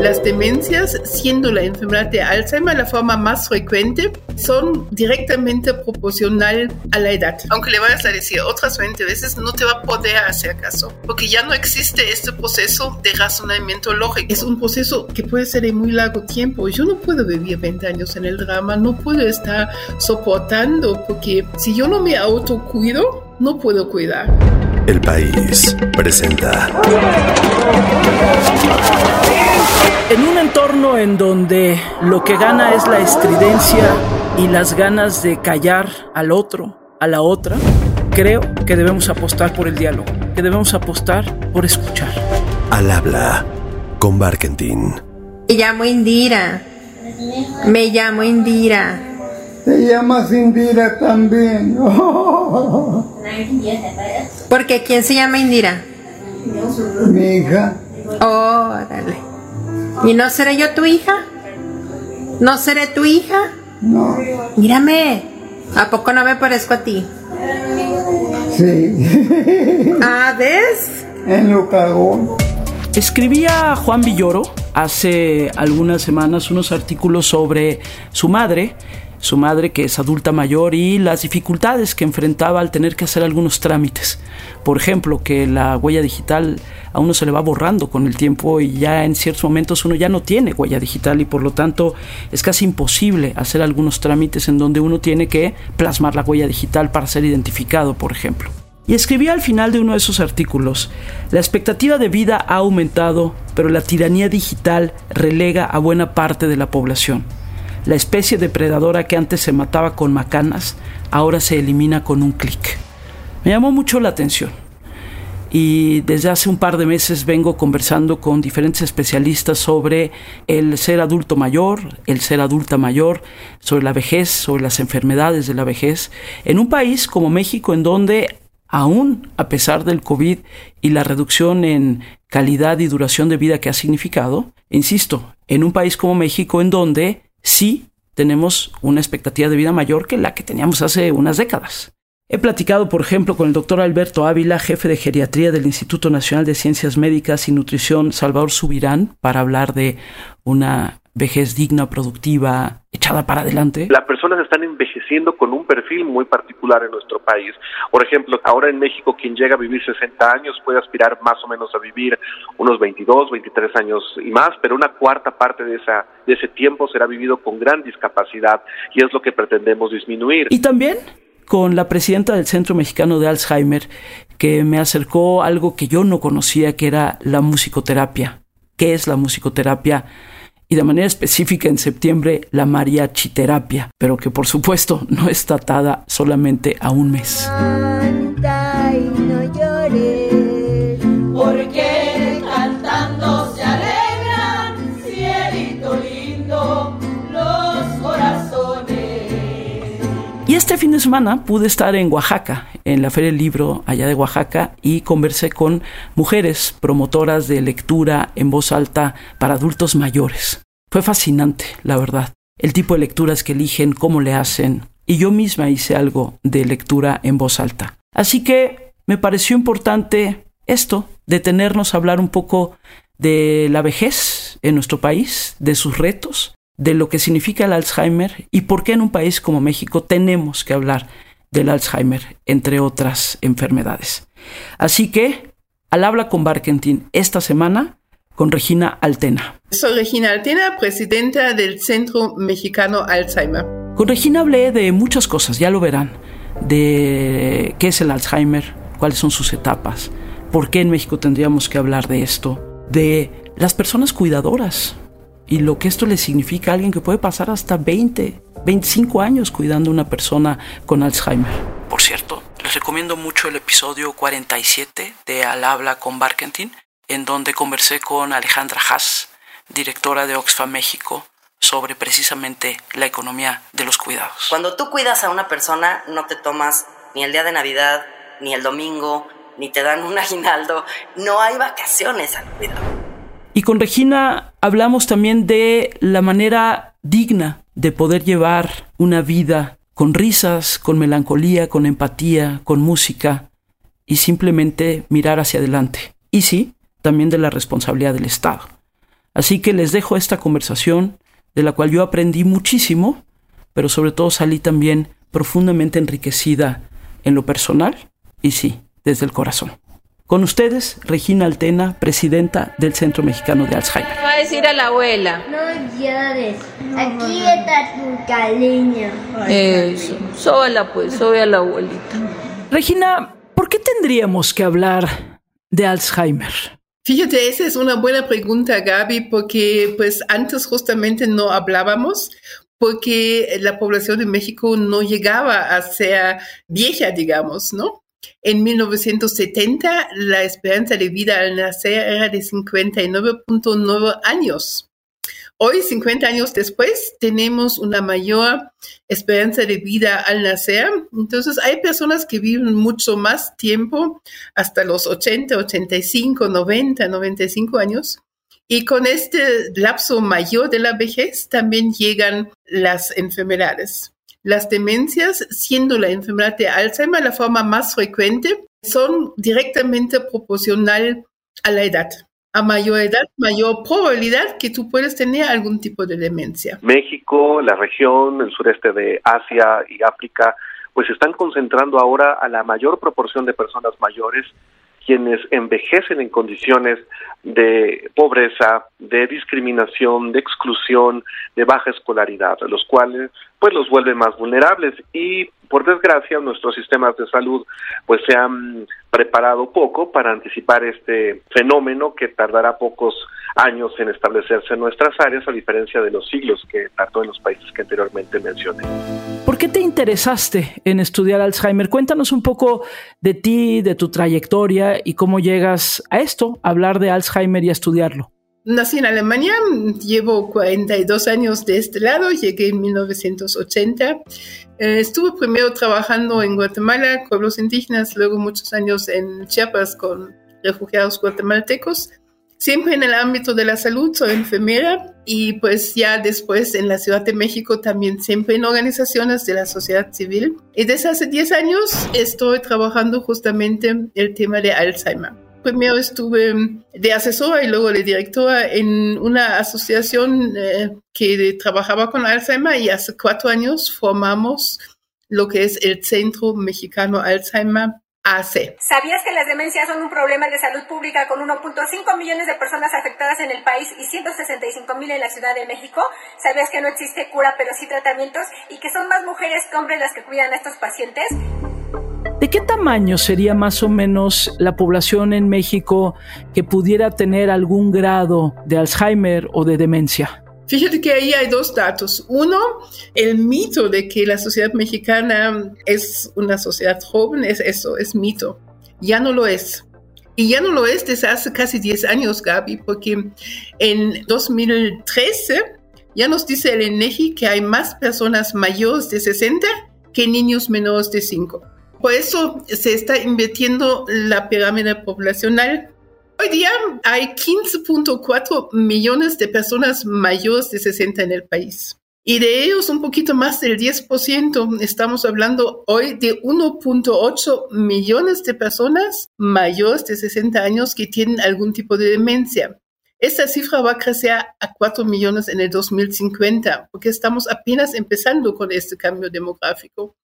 Las demencias, siendo la enfermedad de Alzheimer la forma más frecuente, son directamente proporcional a la edad. Aunque le vayas a decir otras 20 veces, no te va a poder hacer caso, porque ya no existe este proceso de razonamiento lógico. Es un proceso que puede ser de muy largo tiempo. Yo no puedo vivir 20 años en el drama, no puedo estar soportando, porque si yo no me autocuido, no puedo cuidar. El país presenta. En un entorno en donde lo que gana es la estridencia y las ganas de callar al otro, a la otra, creo que debemos apostar por el diálogo, que debemos apostar por escuchar. Al habla con Barkentin. Me llamo Indira. Me llamo Indira. Te llamas Indira también. Porque ¿quién se llama Indira? Mi hija. Órale. ¿Y no seré yo tu hija? ¿No seré tu hija? No. Mírame. ¿A poco no me parezco a ti? Sí. Ah, ¿ves? En lo cagón. Escribía Juan Villoro hace algunas semanas unos artículos sobre su madre, su madre que es adulta mayor y las dificultades que enfrentaba al tener que hacer algunos trámites. Por ejemplo, que la huella digital a uno se le va borrando con el tiempo y ya en ciertos momentos uno ya no tiene huella digital y por lo tanto es casi imposible hacer algunos trámites en donde uno tiene que plasmar la huella digital para ser identificado, por ejemplo. Y escribía al final de uno de esos artículos, la expectativa de vida ha aumentado, pero la tiranía digital relega a buena parte de la población. La especie depredadora que antes se mataba con macanas, ahora se elimina con un clic. Me llamó mucho la atención. Y desde hace un par de meses vengo conversando con diferentes especialistas sobre el ser adulto mayor, el ser adulta mayor, sobre la vejez, sobre las enfermedades de la vejez, en un país como México en donde aún a pesar del COVID y la reducción en calidad y duración de vida que ha significado, insisto, en un país como México en donde sí tenemos una expectativa de vida mayor que la que teníamos hace unas décadas. He platicado, por ejemplo, con el doctor Alberto Ávila, jefe de geriatría del Instituto Nacional de Ciencias Médicas y Nutrición Salvador Subirán, para hablar de una vejez digna, productiva, echada para adelante. Las personas están envejeciendo con un perfil muy particular en nuestro país. Por ejemplo, ahora en México quien llega a vivir 60 años puede aspirar más o menos a vivir unos 22, 23 años y más, pero una cuarta parte de, esa, de ese tiempo será vivido con gran discapacidad y es lo que pretendemos disminuir. Y también con la presidenta del Centro Mexicano de Alzheimer, que me acercó algo que yo no conocía, que era la musicoterapia. ¿Qué es la musicoterapia? Y de manera específica en septiembre la mariachiterapia, pero que por supuesto no está atada solamente a un mes. Este fin de semana pude estar en Oaxaca, en la Feria del Libro allá de Oaxaca, y conversé con mujeres promotoras de lectura en voz alta para adultos mayores. Fue fascinante, la verdad, el tipo de lecturas que eligen, cómo le hacen, y yo misma hice algo de lectura en voz alta. Así que me pareció importante esto, detenernos a hablar un poco de la vejez en nuestro país, de sus retos, de lo que significa el Alzheimer y por qué en un país como México tenemos que hablar del Alzheimer, entre otras enfermedades. Así que, al habla con Barkentin esta semana con Regina Altena. Soy Regina Altena, presidenta del Centro Mexicano Alzheimer. Con Regina hablé de muchas cosas, ya lo verán, de qué es el Alzheimer, cuáles son sus etapas, por qué en México tendríamos que hablar de esto, de las personas cuidadoras y lo que esto le significa a alguien que puede pasar hasta 20, 25 años cuidando a una persona con Alzheimer. Por cierto, les recomiendo mucho el episodio 47 de Al habla con Barkentin, en donde conversé con Alejandra Haas, directora de Oxfam México, sobre precisamente la economía de los cuidados. Cuando tú cuidas a una persona, no te tomas ni el día de Navidad, ni el domingo, ni te dan un aguinaldo. No hay vacaciones al cuidado. Y con Regina hablamos también de la manera digna de poder llevar una vida con risas, con melancolía, con empatía, con música y simplemente mirar hacia adelante. Y sí, también de la responsabilidad del Estado. Así que les dejo esta conversación de la cual yo aprendí muchísimo, pero sobre todo salí también profundamente enriquecida en lo personal y sí, desde el corazón. Con ustedes, Regina Altena, presidenta del Centro Mexicano de Alzheimer. Va a decir a la abuela. No llores. Aquí está tu cariño. Eso. Sola pues, soy a la abuelita. Regina, ¿por qué tendríamos que hablar de Alzheimer? Fíjate, esa es una buena pregunta, Gaby, porque pues antes justamente no hablábamos porque la población de México no llegaba a ser vieja, digamos, ¿no? En 1970, la esperanza de vida al nacer era de 59.9 años. Hoy, 50 años después, tenemos una mayor esperanza de vida al nacer. Entonces, hay personas que viven mucho más tiempo, hasta los 80, 85, 90, 95 años. Y con este lapso mayor de la vejez también llegan las enfermedades. Las demencias, siendo la enfermedad de Alzheimer la forma más frecuente, son directamente proporcional a la edad. A mayor edad, mayor probabilidad que tú puedes tener algún tipo de demencia. México, la región, el sureste de Asia y África, pues están concentrando ahora a la mayor proporción de personas mayores quienes envejecen en condiciones de pobreza, de discriminación, de exclusión, de baja escolaridad, los cuales pues los vuelven más vulnerables y por desgracia nuestros sistemas de salud pues se han preparado poco para anticipar este fenómeno que tardará pocos años en establecerse en nuestras áreas a diferencia de los siglos que tardó en los países que anteriormente mencioné. ¿Por qué te interesaste en estudiar Alzheimer? Cuéntanos un poco de ti, de tu trayectoria y cómo llegas a esto, a hablar de Alzheimer y a estudiarlo. Nací en Alemania, llevo 42 años de este lado, llegué en 1980. Eh, estuve primero trabajando en Guatemala, pueblos indígenas, luego muchos años en Chiapas con refugiados guatemaltecos. Siempre en el ámbito de la salud, soy enfermera y pues ya después en la Ciudad de México también siempre en organizaciones de la sociedad civil. Y desde hace 10 años estoy trabajando justamente el tema de Alzheimer. Primero estuve de asesora y luego de directora en una asociación eh, que trabajaba con Alzheimer y hace cuatro años formamos lo que es el Centro Mexicano Alzheimer AC. ¿Sabías que las demencias son un problema de salud pública con 1.5 millones de personas afectadas en el país y 165 mil en la Ciudad de México? ¿Sabías que no existe cura pero sí tratamientos y que son más mujeres que hombres las que cuidan a estos pacientes? ¿De qué tamaño sería más o menos la población en México que pudiera tener algún grado de Alzheimer o de demencia? Fíjate que ahí hay dos datos. Uno, el mito de que la sociedad mexicana es una sociedad joven, es eso, es mito. Ya no lo es. Y ya no lo es desde hace casi 10 años, Gaby, porque en 2013 ya nos dice el INEGI que hay más personas mayores de 60 que niños menores de 5. Por eso se está invirtiendo la pirámide poblacional. Hoy día hay 15.4 millones de personas mayores de 60 en el país. Y de ellos un poquito más del 10%, estamos hablando hoy de 1.8 millones de personas mayores de 60 años que tienen algún tipo de demencia. Esta cifra va a crecer a 4 millones en el 2050, porque estamos apenas empezando con este cambio demográfico.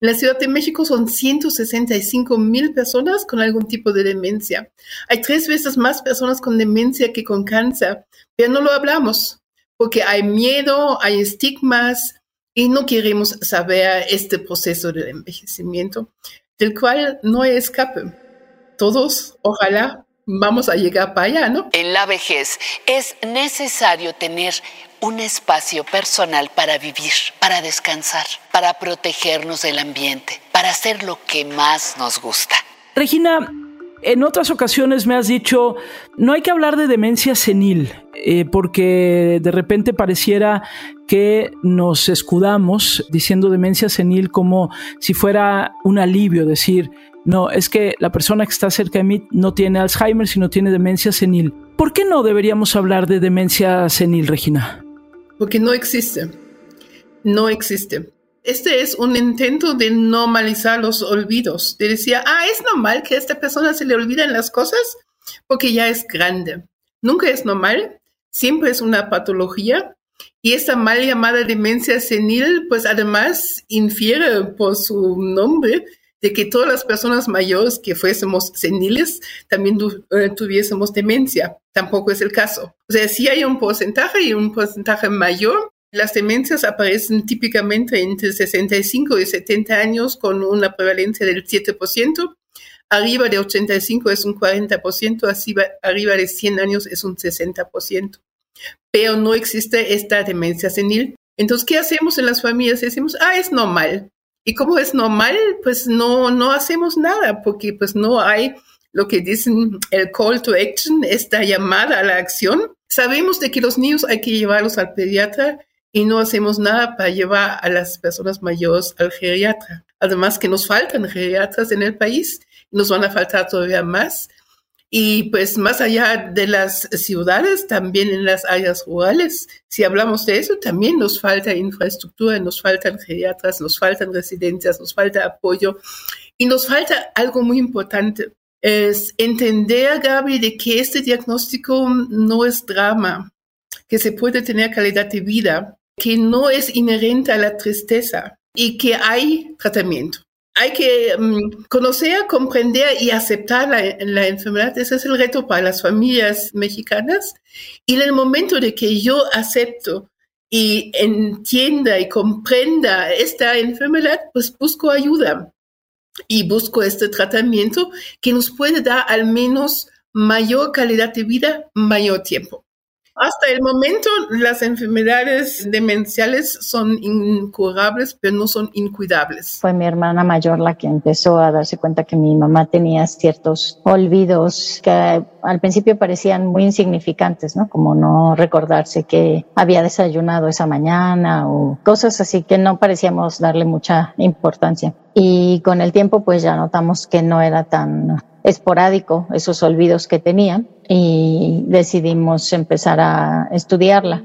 En la Ciudad de México son 165 mil personas con algún tipo de demencia. Hay tres veces más personas con demencia que con cáncer, pero no lo hablamos porque hay miedo, hay estigmas y no queremos saber este proceso de envejecimiento del cual no hay escape. Todos, ojalá, vamos a llegar para allá, ¿no? En la vejez es necesario tener un espacio personal para vivir, para descansar, para protegernos del ambiente, para hacer lo que más nos gusta. Regina, en otras ocasiones me has dicho, no hay que hablar de demencia senil, eh, porque de repente pareciera que nos escudamos diciendo demencia senil como si fuera un alivio, decir, no, es que la persona que está cerca de mí no tiene Alzheimer, sino tiene demencia senil. ¿Por qué no deberíamos hablar de demencia senil, Regina? Porque no existe. No existe. Este es un intento de normalizar los olvidos, de decir, ah, es normal que a esta persona se le olviden las cosas porque ya es grande. Nunca es normal. siempre es una patología y esta mal llamada demencia senil, pues además infiere por su nombre de que todas las personas mayores que fuésemos seniles también eh, tuviésemos demencia. Tampoco es el caso. O sea, sí hay un porcentaje y un porcentaje mayor. Las demencias aparecen típicamente entre 65 y 70 años con una prevalencia del 7%. Arriba de 85 es un 40%, así arriba de 100 años es un 60%. Pero no existe esta demencia senil. Entonces, ¿qué hacemos en las familias? Decimos, ah, es normal. Y como es normal, pues no, no hacemos nada porque pues no hay lo que dicen el call to action, esta llamada a la acción. Sabemos de que los niños hay que llevarlos al pediatra y no hacemos nada para llevar a las personas mayores al geriatra. Además que nos faltan geriatras en el país, nos van a faltar todavía más. Y pues más allá de las ciudades, también en las áreas rurales, si hablamos de eso, también nos falta infraestructura, nos faltan geriatras, nos faltan residencias, nos falta apoyo y nos falta algo muy importante. Es entender, Gaby, de que este diagnóstico no es drama, que se puede tener calidad de vida, que no es inherente a la tristeza y que hay tratamiento hay que mm, conocer, comprender y aceptar la, enfermedad. Ese es el reto para las familias mexicanas. Y en el momento de que yo acepto y entienda y comprenda esta enfermedad, pues busco ayuda y busco este tratamiento que nos puede dar al menos mayor calidad de vida, mayor tiempo. Hasta el momento, las enfermedades demenciales son incurables, pero no son incuidables. Fue mi hermana mayor la que empezó a darse cuenta que mi mamá tenía ciertos olvidos que al principio parecían muy insignificantes, ¿no? Como no recordarse que había desayunado esa mañana o cosas así que no parecíamos darle mucha importancia. Y con el tiempo, pues ya notamos que no era tan esporádico esos olvidos que tenía y decidimos empezar a estudiarla.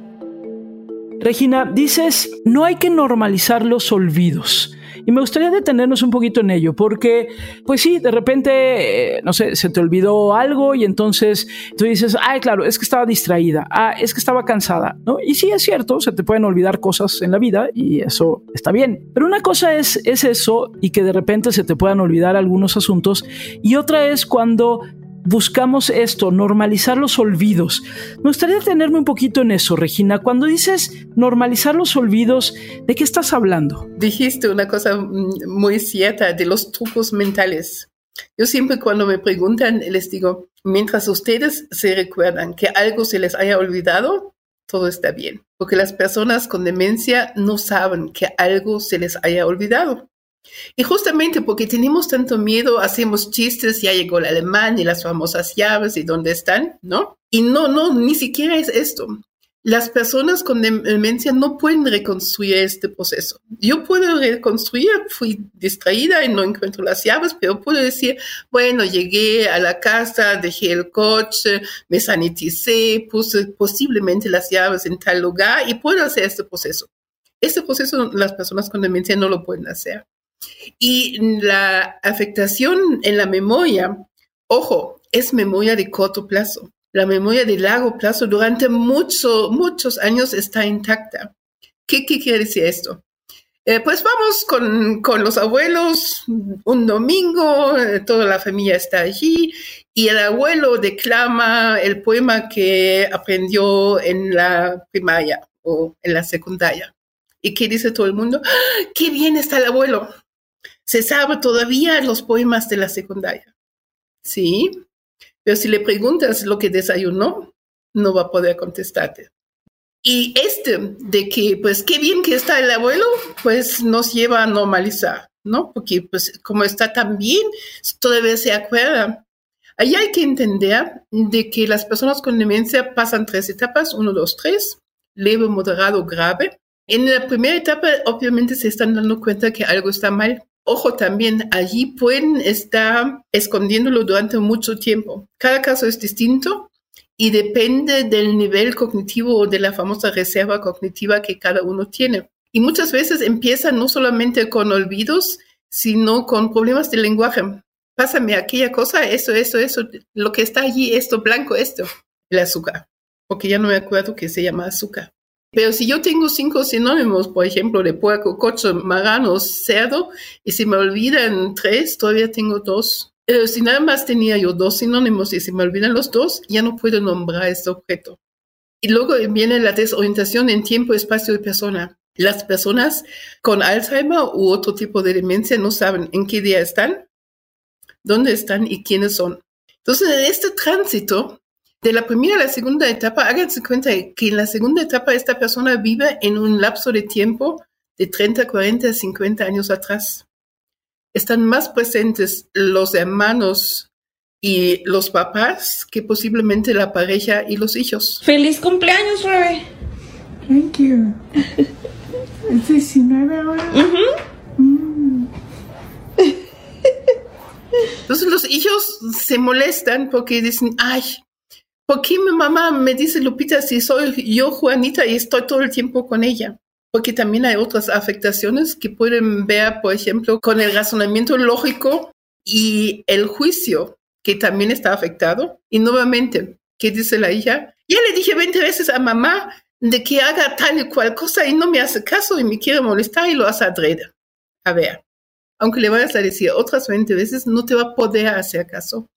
Regina, dices, no hay que normalizar los olvidos. Y me gustaría detenernos un poquito en ello, porque, pues sí, de repente, eh, no sé, se te olvidó algo y entonces tú dices, ay, claro, es que estaba distraída, ah, es que estaba cansada, ¿no? Y sí es cierto, se te pueden olvidar cosas en la vida y eso está bien. Pero una cosa es, es eso y que de repente se te puedan olvidar algunos asuntos y otra es cuando buscamos esto, normalizar los olvidos. Me gustaría detenerme un poquito en eso, Regina. Cuando dices normalizar los olvidos, ¿de qué estás hablando? Dijiste una cosa mm, muy cierta de los trucos mentales. Yo siempre cuando me preguntan les digo, mientras ustedes se recuerdan que algo se les haya olvidado, todo está bien. Porque las personas con demencia no saben que algo se les haya olvidado. Y justamente porque tenemos tanto miedo, hacemos chistes, ya llegó el alemán y las famosas llaves y dónde están, ¿no? Y no, no, ni siquiera es esto. Las personas con demencia no pueden reconstruir este proceso. Yo puedo reconstruir, fui distraída y no encuentro las llaves, pero puedo decir, bueno, llegué a la casa, dejé el coche, me saniticé, puse posiblemente las llaves en tal lugar y puedo hacer este proceso. Este proceso las personas con demencia no lo pueden hacer. Y la afectación en la memoria, ojo, es memoria de corto plazo. La memoria de largo plazo durante muchos, muchos años está intacta. ¿Qué, quiere decir esto? Eh, pues vamos con, con, los abuelos un domingo, eh, toda la familia está allí y el abuelo declama el poema que aprendió en la primaria o en la secundaria. ¿Y qué dice todo el mundo? ¡Ah, ¡Qué bien está el abuelo! Se sabe todavía los poemas de la secundaria. Sí, pero si le preguntas lo que desayunó, no va a poder contestarte. Y este de que, pues, qué bien que está el abuelo, pues nos lleva a normalizar, ¿no? Porque, pues, como está tan bien, todavía se acuerda. Ahí hay que entender de que las personas con demencia pasan tres etapas, uno, dos, tres, leve, moderado, grave. En la primera etapa, obviamente, se están dando cuenta que algo está mal Ojo también, allí pueden estar escondiéndolo durante mucho tiempo. Cada caso es distinto y depende del nivel cognitivo o de la famosa reserva cognitiva que cada uno tiene. Y muchas veces empieza no solamente con olvidos, sino con problemas de lenguaje. Pásame aquella cosa, eso, eso, eso, lo que está allí, esto blanco, esto, el azúcar. porque ya no me acuerdo que se llama azúcar. Pero si yo tengo cinco sinónimos, por ejemplo, de puerco, coche, marrano, cerdo, y se me olvidan tres, todavía tengo dos. Pero si nada más tenía yo dos sinónimos y se me olvidan los dos, ya no puedo nombrar este objeto. Y luego viene la desorientación en tiempo, espacio y persona. Las personas con Alzheimer u otro tipo de demencia no saben en qué día están, dónde están y quiénes son. Entonces, en este tránsito de la primera a la segunda etapa, háganse cuenta que en la segunda etapa esta persona vive en un lapso de tiempo de 30, 40, 50 años atrás. Están más presentes los hermanos y los papás que posiblemente la pareja y los hijos. ¡Feliz cumpleaños, Rebe! Thank you. ¿Es 19 ahora? Mm. Entonces los hijos se molestan porque dicen, ay, ¿por qué mi mamá me dice Lupita si soy yo Juanita y estoy todo el tiempo con ella? Porque también hay otras afectaciones que pueden ver, por ejemplo, con el razonamiento lógico y el juicio, que también está afectado. Y nuevamente, ¿qué dice la hija? Ya le dije 20 veces a mamá de que haga tal y cual cosa y no me hace caso y me quiere molestar y lo hace adrede. A ver, aunque le vayas a decir otras 20 veces, no te va a poder hacer caso,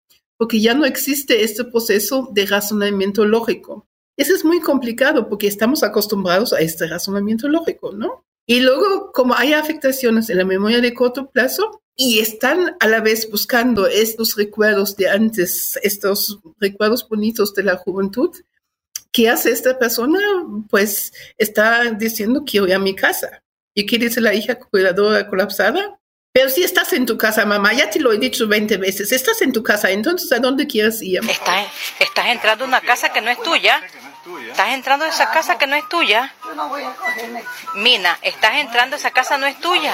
porque ya no existe este proceso de razonamiento lógico. Eso es muy complicado porque estamos acostumbrados a este razonamiento lógico, ¿no? Y luego, como hay afectaciones en la memoria de corto plazo y están a la vez buscando estos recuerdos de antes, estos recuerdos bonitos de la juventud, ¿qué hace esta persona? Pues está diciendo quiero ir a mi casa. ¿Y qué dice la hija cuidadora colapsada? Pero si estás en tu casa, mamá, ya te lo he dicho 20 veces, estás en tu casa, entonces ¿a dónde quieres ir? Estás, estás entrando a una casa que no es tuya. Estás entrando a esa casa que no es tuya. Mina, estás entrando a esa casa no es tuya.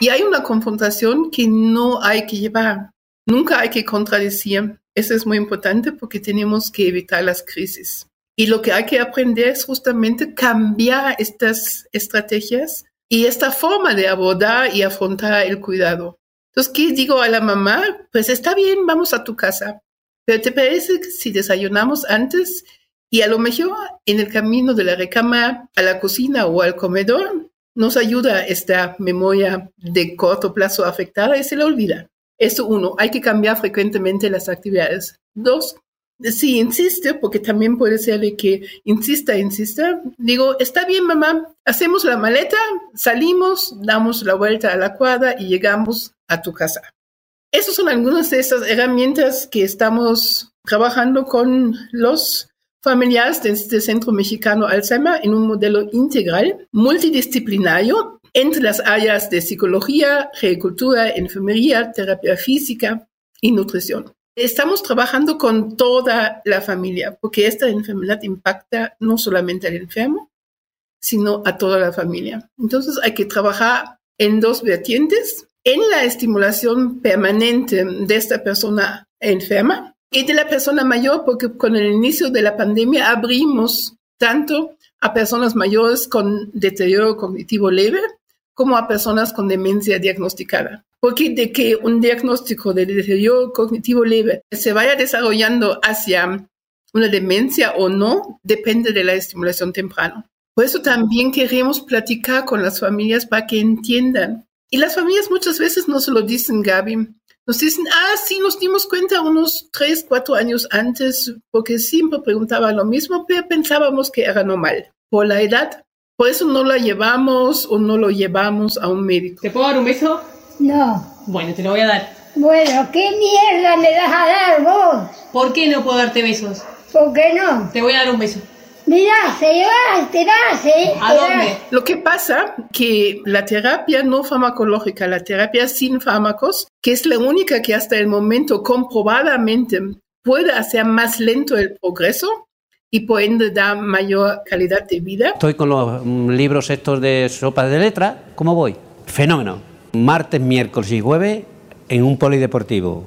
Y hay una confrontación que no hay que llevar. Nunca hay que contradecir. Eso es muy importante porque tenemos que evitar las crisis. Y lo que hay que aprender es justamente cambiar estas estrategias y esta forma de abordar y afrontar el cuidado. Entonces, ¿qué digo a la mamá? Pues está bien, vamos a tu casa. Pero ¿te parece que si desayunamos antes y a lo mejor en el camino de la recámara a la cocina o al comedor nos ayuda esta memoria de corto plazo afectada y se la olvida? Eso uno, hay que cambiar frecuentemente las actividades. Dos, si insiste, porque también puede ser de que insista, insista, digo, está bien mamá, hacemos la maleta, salimos, damos la vuelta a la cuadra y llegamos a tu casa. Esas son algunas de esas herramientas que estamos trabajando con los familiares de este Centro Mexicano Alzheimer en un modelo integral, multidisciplinario, entre las áreas de psicología, agricultura, enfermería, terapia física y nutrición. Estamos trabajando con toda la familia, porque esta enfermedad impacta no solamente al enfermo, sino a toda la familia. Entonces hay que trabajar en dos vertientes, en la estimulación permanente de esta persona enferma y de la persona mayor, porque con el inicio de la pandemia abrimos tanto a personas mayores con deterioro cognitivo leve como a personas con demencia diagnosticada. Porque de que un diagnóstico de deterioro cognitivo leve se vaya desarrollando hacia una demencia o no depende de la estimulación temprana. Por eso también queremos platicar con las familias para que entiendan. Y las familias muchas veces no se lo dicen, Gaby. Nos dicen, ah, sí, nos dimos cuenta unos tres, cuatro años antes, porque siempre preguntaba lo mismo, pero pensábamos que era normal por la edad. Por eso no la llevamos o no lo llevamos a un médico. ¿Te puedo dar un beso? No. Bueno, te lo voy a dar. Bueno, ¿qué mierda me das a dar vos? ¿Por qué no puedo darte besos? ¿Por qué no? Te voy a dar un beso. Mirá, se va, te das, ¿eh? ¿A dónde? Lo que pasa que la terapia no farmacológica, la terapia sin fármacos, que es la única que hasta el momento comprobadamente puede hacer más lento el progreso y por ende da mayor calidad de vida. Estoy con los mm, libros estos de sopa de letras. ¿Cómo voy? Fenómeno. Martes, miércoles y jueves en un polideportivo.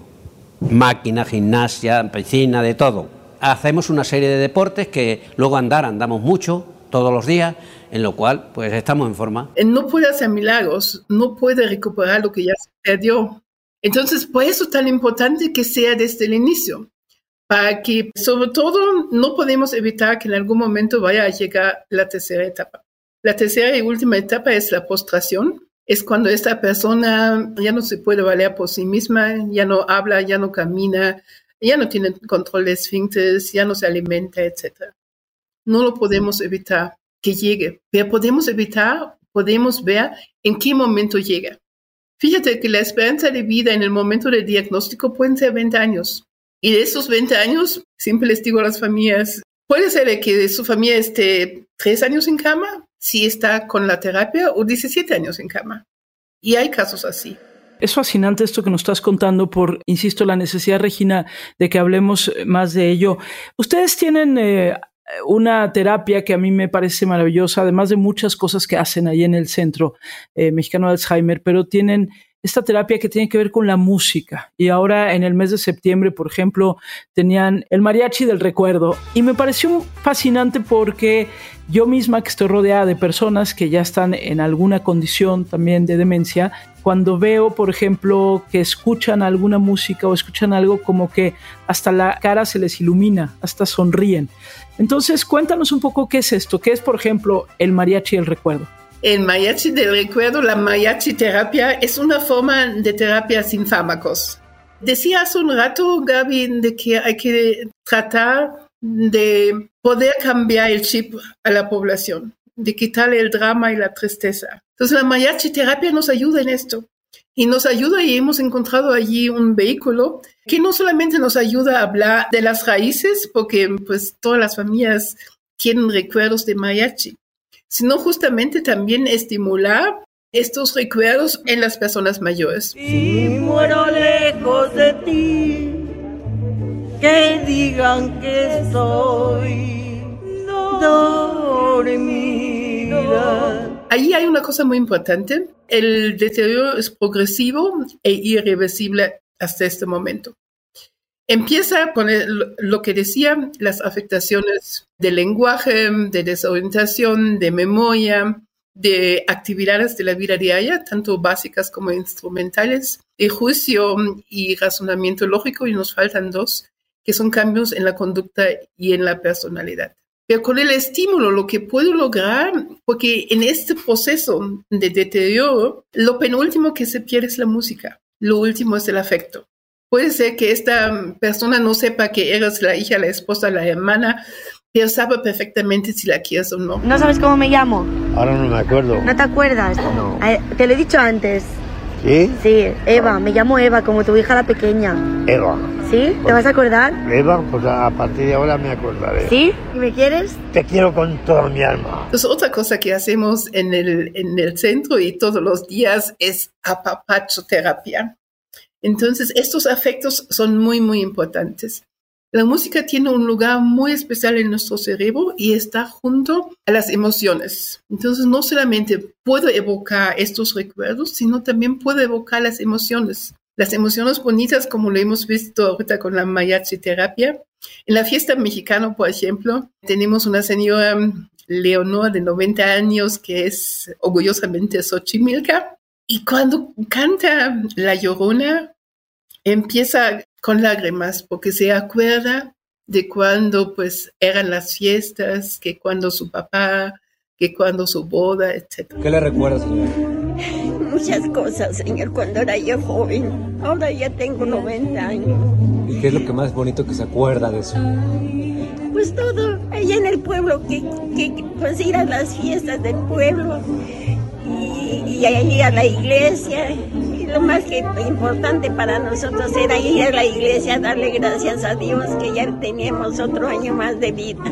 Máquina, gimnasia, piscina, de todo. Hacemos una serie de deportes que luego andar, andamos mucho, todos los días, en lo cual pues estamos en forma. No puede hacer milagros, no puede recuperar lo que ya se perdió. Entonces, por eso es tan importante que sea desde el inicio, para que, sobre todo, no podemos evitar que en algún momento vaya a llegar la tercera etapa. La tercera y última etapa es la postración. Es cuando esta persona ya no se puede valer por sí misma, ya no habla, ya no camina, ya no tiene control de esfínteres, ya no se alimenta, etc. No lo podemos evitar que llegue, pero podemos evitar, podemos ver en qué momento llega. Fíjate que la esperanza de vida en el momento del diagnóstico pueden ser 20 años. Y de esos 20 años, siempre les digo a las familias, puede ser que su familia esté tres años en cama, si está con la terapia, o 17 años en cama. Y hay casos así. Es fascinante esto que nos estás contando por, insisto, la necesidad, Regina, de que hablemos más de ello. Ustedes tienen eh, una terapia que a mí me parece maravillosa, además de muchas cosas que hacen ahí en el Centro eh, Mexicano de Alzheimer, pero tienen esta terapia que tiene que ver con la música. Y ahora en el mes de septiembre, por ejemplo, tenían el mariachi del recuerdo. Y me pareció fascinante porque yo misma que estoy rodeada de personas que ya están en alguna condición también de demencia, cuando veo, por ejemplo, que escuchan alguna música o escuchan algo como que hasta la cara se les ilumina, hasta sonríen. Entonces, cuéntanos un poco qué es esto, qué es, por ejemplo, el mariachi del recuerdo. El mariachi del recuerdo, la mariachi terapia, es una forma de terapia sin fármacos. Decía hace un rato, Gaby, de que hay que tratar de poder cambiar el chip a la población, de quitarle el drama y la tristeza. Entonces la mariachi terapia nos ayuda en esto. Y nos ayuda y hemos encontrado allí un vehículo que no solamente nos ayuda a hablar de las raíces, porque pues todas las familias tienen recuerdos de mariachi, sino justamente también estimular estos recuerdos en las personas mayores. Si muero lejos de ti, que digan que estoy dormida. Ahí hay una cosa muy importante. El deterioro es progresivo e irreversible hasta este momento. Empieza con lo que decía, las afectaciones del lenguaje, de desorientación, de memoria, de actividades de la vida diaria, tanto básicas como instrumentales, de juicio y razonamiento lógico, y nos faltan dos, que son cambios en la conducta y en la personalidad. Pero con el estímulo lo que puedo lograr, porque en este proceso de deterioro, lo penúltimo que se pierde es la música, lo último es el afecto. Puede ser que esta persona no sepa que eres la hija, la esposa, la hermana, pero sabe perfectamente si la quieres o no. ¿No sabes cómo me llamo? Ahora no me acuerdo. ¿No te acuerdas? No. Eh, te lo he dicho antes. ¿Sí? Sí, Eva, me llamo Eva, como tu hija la pequeña. Eva. ¿Sí? ¿Te vas a acordar? Eva, pues a partir de ahora me acordaré. ¿Sí? ¿Y me quieres? Te quiero con toda mi alma. Entonces, otra cosa que hacemos en el, en el centro y todos los días es apapachoterapia. Entonces, estos afectos son muy, muy importantes. La música tiene un lugar muy especial en nuestro cerebro y está junto a las emociones. Entonces, no solamente puedo evocar estos recuerdos, sino también puedo evocar las emociones. Las emociones bonitas, como lo hemos visto ahorita con la mariachi terapia. En la fiesta mexicana, por ejemplo, tenemos una señora, Leonor, de 90 años, que es orgullosamente Xochimilca. Y cuando canta La Llorona, empieza con lágrimas porque se acuerda de cuando pues eran las fiestas, que cuando su papá, que cuando su boda, etc. ¿Qué le recuerda, señor? Muchas cosas, señor, cuando era yo joven. Ahora ya tengo 90 años. ¿Y qué es lo que más bonito que se acuerda de eso? Pues todo, allá en el pueblo, que, que pues ir a las fiestas del pueblo y, ir a la iglesia. Y lo más que importante para nosotros era ir a la iglesia, darle gracias a Dios que ya teníamos otro año más de vida.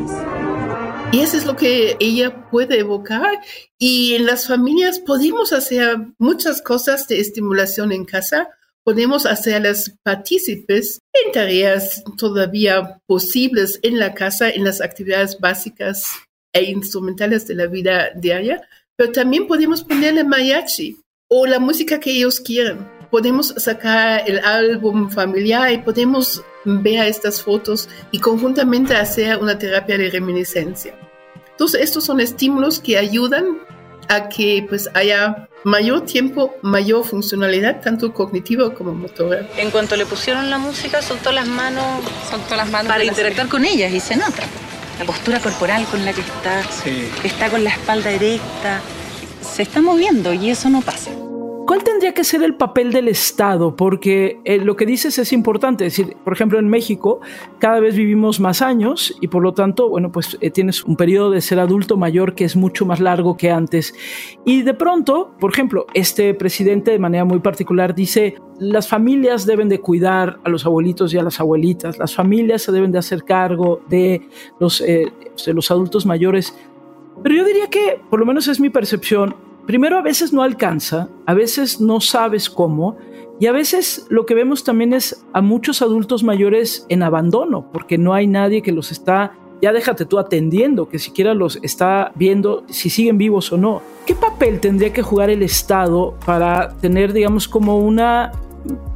Y eso es lo que ella puede evocar. Y en las familias podemos hacer muchas cosas de estimulación en casa. Podemos hacerlas partícipes en tareas todavía posibles en la casa, en las actividades básicas e instrumentales de la vida diaria. Pero también podemos ponerle mariachi o la música que ellos quieran. Podemos sacar el álbum familiar y podemos ver estas fotos y conjuntamente hacer una terapia de reminiscencia. Entonces, estos son estímulos que ayudan a que pues haya mayor tiempo, mayor funcionalidad, tanto cognitiva como motora. En cuanto le pusieron la música, soltó las manos, soltó las manos para interactuar con ellas y se nota. La postura corporal con la que está, que está con la espalda erecta, se está moviendo y eso no pasa. ¿Cuál tendría que ser el papel del Estado? Porque eh, lo que dices es importante. Es decir, por ejemplo, en México cada vez vivimos más años y por lo tanto, bueno, pues eh, tienes un periodo de ser adulto mayor que es mucho más largo que antes. Y de pronto, por ejemplo, este presidente de manera muy particular dice, las familias deben de cuidar a los abuelitos y a las abuelitas, las familias se deben de hacer cargo de los, eh, de los adultos mayores. Pero yo diría que, por lo menos es mi percepción, primero a veces no alcanza, a veces no sabes cómo, y a veces lo que vemos también es a muchos adultos mayores en abandono, porque no hay nadie que los está, ya déjate tú atendiendo, que siquiera los está viendo si siguen vivos o no. ¿Qué papel tendría que jugar el Estado para tener, digamos, como una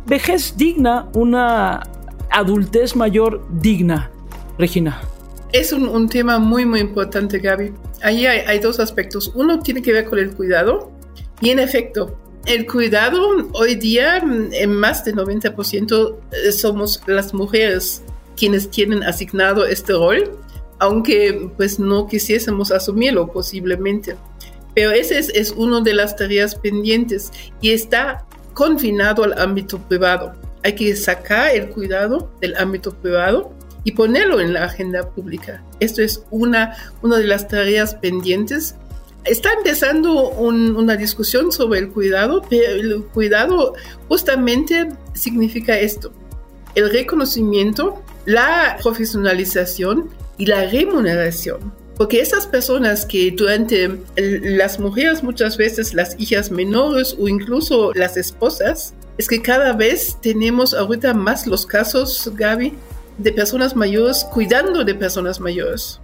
vejez digna, una adultez mayor digna? Regina. Es un, tema muy, muy importante, Gaby. Ahí hay, dos aspectos. Uno tiene que ver con el cuidado y en efecto, el cuidado hoy día en más del 90% somos las mujeres quienes tienen asignado este rol, aunque pues no quisiésemos asumirlo posiblemente. Pero ese es, es una de las tareas pendientes y está confinado al ámbito privado. Hay que sacar el cuidado del ámbito privado y ponerlo en la agenda pública. Esto es una, una de las tareas pendientes. Está empezando un, una discusión sobre el cuidado, pero el cuidado justamente significa esto, el reconocimiento, la profesionalización y la remuneración. Porque esas personas que durante las mujeres muchas veces, las hijas menores o incluso las esposas, es que cada vez tenemos ahorita más los casos, Gaby, de personas mayores cuidando de personas mayores.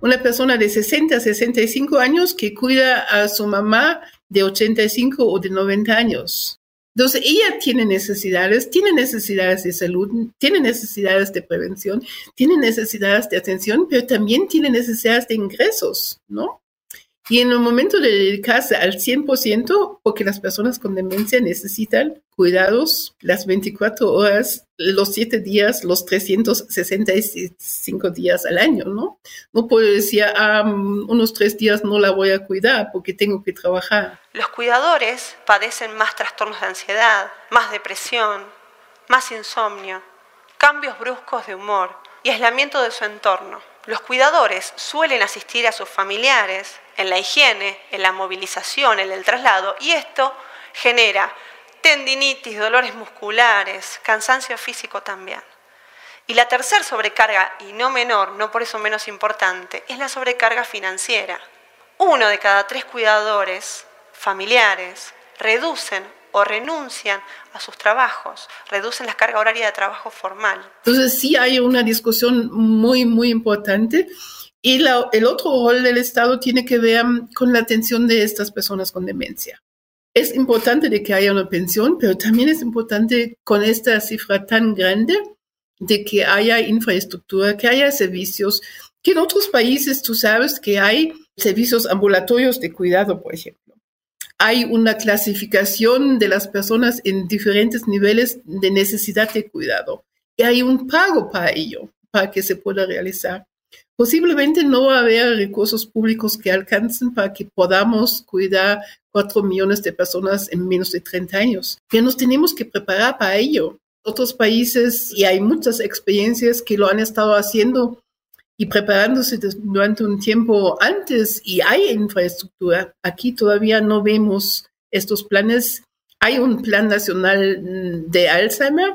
Una persona de 60 a 65 años que cuida a su mamá de 85 o de 90 años. Entonces, ella tiene necesidades, tiene necesidades de salud, tiene necesidades de prevención, tiene necesidades de atención, pero también tiene necesidades de ingresos, ¿no? Y en el momento de dedicarse al 100%, porque las personas con demencia necesitan cuidados las 24 horas, los 7 días, los 365 días al año, ¿no? No puedo decir, ah, unos 3 días no la voy a cuidar porque tengo que trabajar. Los cuidadores padecen más trastornos de ansiedad, más depresión, más insomnio, cambios bruscos de humor y aislamiento de su entorno. Los cuidadores suelen asistir a sus familiares en la higiene, en la movilización, en el traslado, y esto genera tendinitis, dolores musculares, cansancio físico también. Y la tercera sobrecarga, y no menor, no por eso menos importante, es la sobrecarga financiera. Uno de cada tres cuidadores familiares reducen o renuncian a sus trabajos, reducen la carga horaria de trabajo formal. Entonces sí hay una discusión muy, muy importante. Y la, el otro rol del Estado tiene que ver con la atención de estas personas con demencia. Es importante de que haya una pensión, pero también es importante con esta cifra tan grande de que haya infraestructura, que haya servicios, que en otros países tú sabes que hay servicios ambulatorios de cuidado, por ejemplo hay una clasificación de las personas en diferentes niveles de necesidad de cuidado y hay un pago para ello, para que se pueda realizar. Posiblemente no va a haber recursos públicos que alcancen para que podamos cuidar cuatro millones de personas en menos de 30 años, pero nos tenemos que preparar para ello. Otros países, y hay muchas experiencias que lo han estado haciendo, y preparándose durante un tiempo antes y hay infraestructura. Aquí todavía no vemos estos planes. Hay un plan nacional de Alzheimer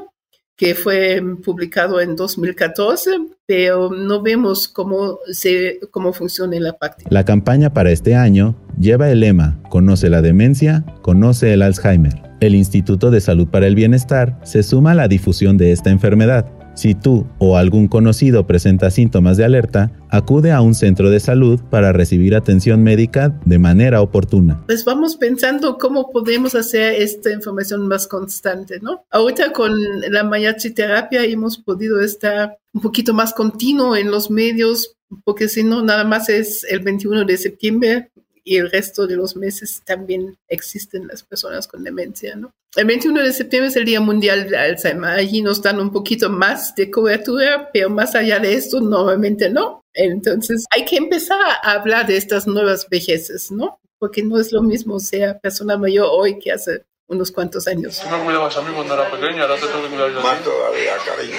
que fue publicado en 2014, pero no vemos cómo, se, cómo funciona en la práctica. La campaña para este año lleva el lema Conoce la demencia, conoce el Alzheimer. El Instituto de Salud para el Bienestar se suma a la difusión de esta enfermedad si tú o algún conocido presenta síntomas de alerta, acude a un centro de salud para recibir atención médica de manera oportuna. Pues vamos pensando cómo podemos hacer esta información más constante, ¿no? Ahorita con la terapia hemos podido estar un poquito más continuo en los medios, porque si no, nada más es el 21 de septiembre y el resto de los meses también existen las personas con demencia, ¿no? El 21 de septiembre es el Día Mundial de Alzheimer. Allí nos dan un poquito más de cobertura, pero más allá de esto, normalmente no. Entonces, hay que empezar a hablar de estas nuevas vejeces, ¿no? Porque no es lo mismo ser persona mayor hoy que hace unos cuantos años. No me cuidabas a mí cuando era pequeña, ahora te tengo que cuidar yo. Más todavía, cariño.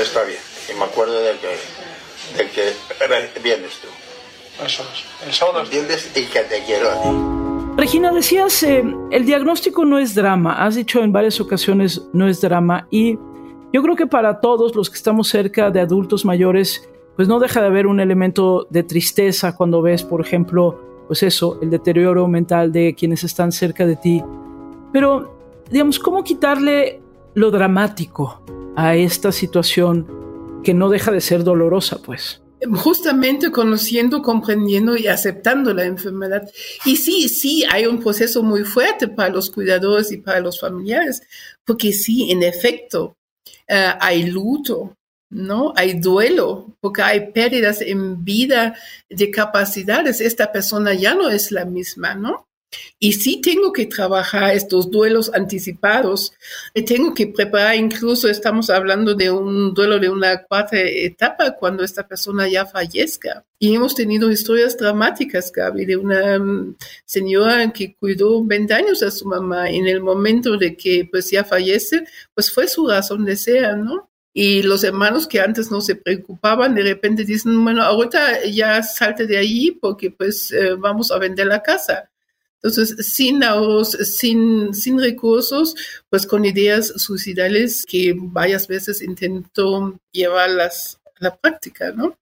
Está bien. Y me acuerdo de que, de que vienes tú. Eso es. El sábado Vienes y que te quiero a ti. Regina, decías, eh, el diagnóstico no es drama. Has dicho en varias ocasiones no es drama. Y yo creo que para todos los que estamos cerca de adultos mayores, pues no deja de haber un elemento de tristeza cuando ves, por ejemplo, pues eso, el deterioro mental de quienes están cerca de ti. Pero, digamos, ¿cómo quitarle lo dramático a esta situación que no deja de ser dolorosa, pues? Justamente conociendo, comprendiendo y aceptando la enfermedad. Y sí, sí, hay un proceso muy fuerte para los cuidadores y para los familiares, porque sí, en efecto, eh, hay luto, ¿no? Hay duelo, porque hay pérdidas en vida de capacidades. Esta persona ya no es la misma, ¿no? Y sí tengo que trabajar estos duelos anticipados. Tengo que preparar, incluso estamos hablando de un duelo de una cuarta etapa cuando esta persona ya fallezca. Y hemos tenido historias dramáticas, Gaby, de una um, señora que cuidó 20 años a su mamá. En el momento de que pues ya fallece, pues fue su razón de ser, ¿no? Y los hermanos que antes no se preocupaban, de repente dicen, bueno, ahorita ya salte de allí porque pues eh, vamos a vender la casa. Entonces, sin ahorros, sin, recursos, pues con ideas suicidales que varias veces intentó llevarlas a la práctica, ¿no?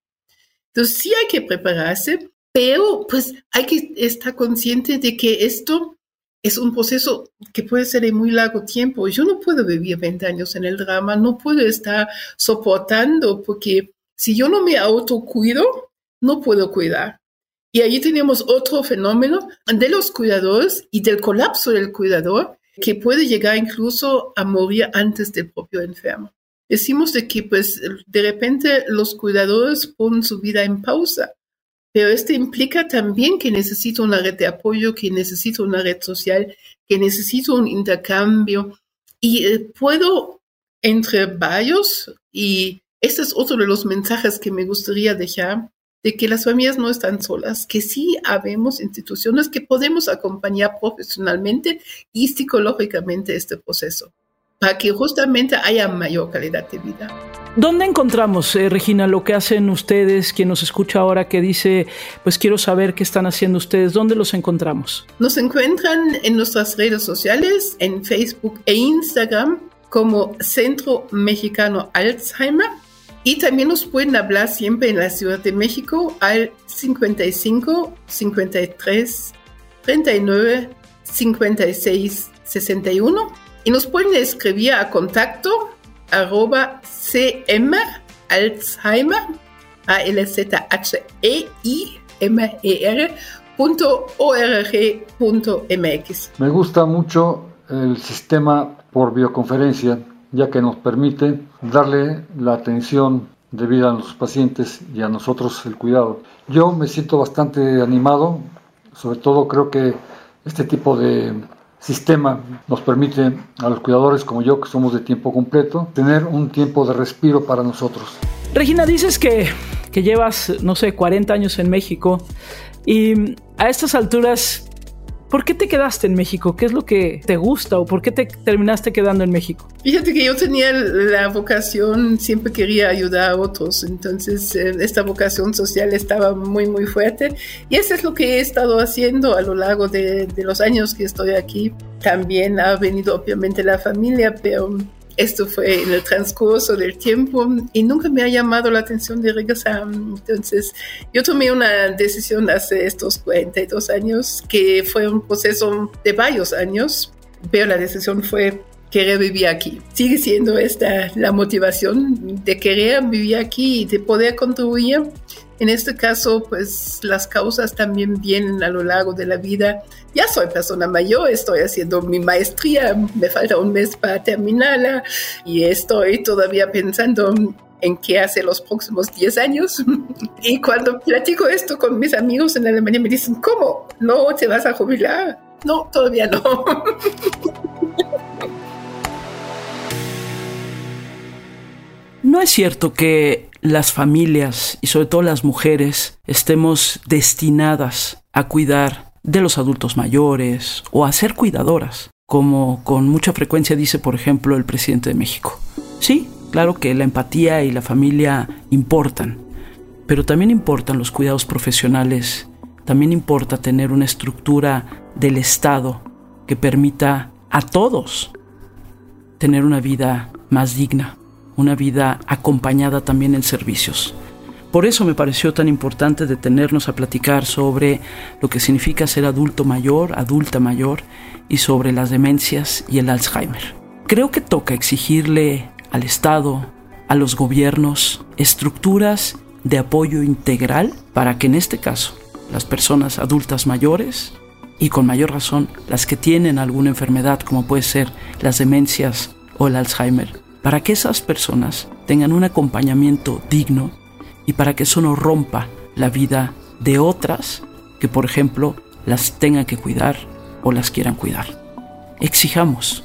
Entonces, sí hay que prepararse, pero pues hay que estar consciente de que esto es un proceso que puede ser de muy largo tiempo. Yo no puedo vivir 20 años en el drama, no puedo estar soportando, porque si yo no me autocuido, no puedo cuidar. Y allí tenemos otro fenómeno de los cuidadores y del colapso del cuidador que puede llegar incluso a morir antes del propio enfermo. Decimos de que pues de repente los cuidadores ponen su vida en pausa, pero esto implica también que necesito una red de apoyo, que necesito una red social, que necesito un intercambio y eh, puedo entre varios y este es otro de los mensajes que me gustaría dejar de que las familias no están solas, que sí habemos instituciones que podemos acompañar profesionalmente y psicológicamente este proceso, para que justamente haya mayor calidad de vida. ¿Dónde encontramos, eh, Regina, lo que hacen ustedes, quien nos escucha ahora que dice, pues quiero saber qué están haciendo ustedes? ¿Dónde los encontramos? Nos encuentran en nuestras redes sociales, en Facebook e Instagram, como Centro Mexicano Alzheimer y también nos pueden hablar siempre en la Ciudad de México al 55 53 39 56 61 y nos pueden escribir a contacto arroba cm alzheimer a l z h e i m e r punto org punto mx. Me gusta mucho el sistema por bioconferencia ya que nos permite darle la atención debida a los pacientes y a nosotros el cuidado. Yo me siento bastante animado, sobre todo creo que este tipo de sistema nos permite a los cuidadores como yo, que somos de tiempo completo, tener un tiempo de respiro para nosotros. Regina, dices que, que llevas, no sé, 40 años en México y a estas alturas ¿Por qué te quedaste en México? ¿Qué es lo que te gusta o por qué te terminaste quedando en México? Fíjate que yo tenía la vocación, siempre quería ayudar a otros, entonces eh, esta vocación social estaba muy, muy fuerte y eso es lo que he estado haciendo a lo largo de, de los años que estoy aquí. También ha venido obviamente la familia, pero esto fue en el transcurso del tiempo y nunca me ha llamado la atención de regresar. Entonces, yo tomé una decisión hace estos 42 años, que fue un proceso de varios años, pero la decisión fue querer vivir aquí. Sigue siendo esta la motivación de querer vivir aquí y de poder contribuir. En este caso, pues las causas también vienen a lo largo de la vida. Ya soy persona mayor, estoy haciendo mi maestría, me falta un mes para terminarla y estoy todavía pensando en qué hace los próximos 10 años. y cuando platico esto con mis amigos en Alemania me dicen, ¿cómo? ¿No te vas a jubilar? No, todavía no. Es cierto que las familias y sobre todo las mujeres estemos destinadas a cuidar de los adultos mayores o a ser cuidadoras, como con mucha frecuencia dice, por ejemplo, el presidente de México. Sí, claro que la empatía y la familia importan, pero también importan los cuidados profesionales, también importa tener una estructura del Estado que permita a todos tener una vida más digna, una vida acompañada también en servicios. Por eso me pareció tan importante detenernos a platicar sobre lo que significa ser adulto mayor, adulta mayor y sobre las demencias y el Alzheimer. Creo que toca exigirle al Estado, a los gobiernos, estructuras de apoyo integral para que en este caso las personas adultas mayores y con mayor razón las que tienen alguna enfermedad como puede ser las demencias o el Alzheimer, para que esas personas tengan un acompañamiento digno y para que eso no rompa la vida de otras que, por ejemplo, las tengan que cuidar o las quieran cuidar. Exijamos.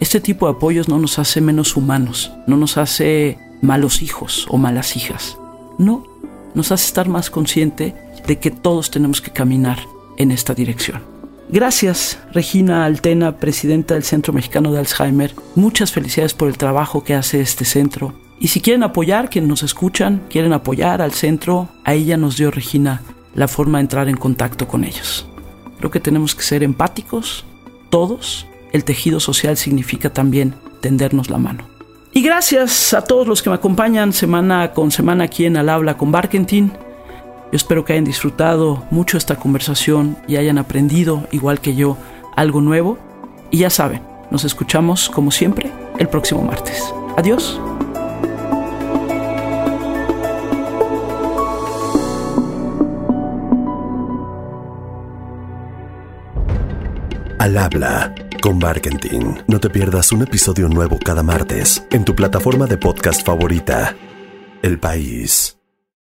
Este tipo de apoyos no nos hace menos humanos, no nos hace malos hijos o malas hijas. No, nos hace estar más consciente de que todos tenemos que caminar en esta dirección. Gracias, Regina Altena, presidenta del Centro Mexicano de Alzheimer. Muchas felicidades por el trabajo que hace este centro. Y si quieren apoyar, quienes nos escuchan, quieren apoyar al centro, a ella nos dio Regina la forma de entrar en contacto con ellos. Creo que tenemos que ser empáticos, todos. El tejido social significa también tendernos la mano. Y gracias a todos los que me acompañan semana con semana aquí en Al Habla con Barkentin. Yo espero que hayan disfrutado mucho esta conversación y hayan aprendido, igual que yo, algo nuevo. Y ya saben, nos escuchamos como siempre el próximo martes. Adiós. Al habla con Barkentin. No te pierdas un episodio nuevo cada martes en tu plataforma de podcast favorita. El País.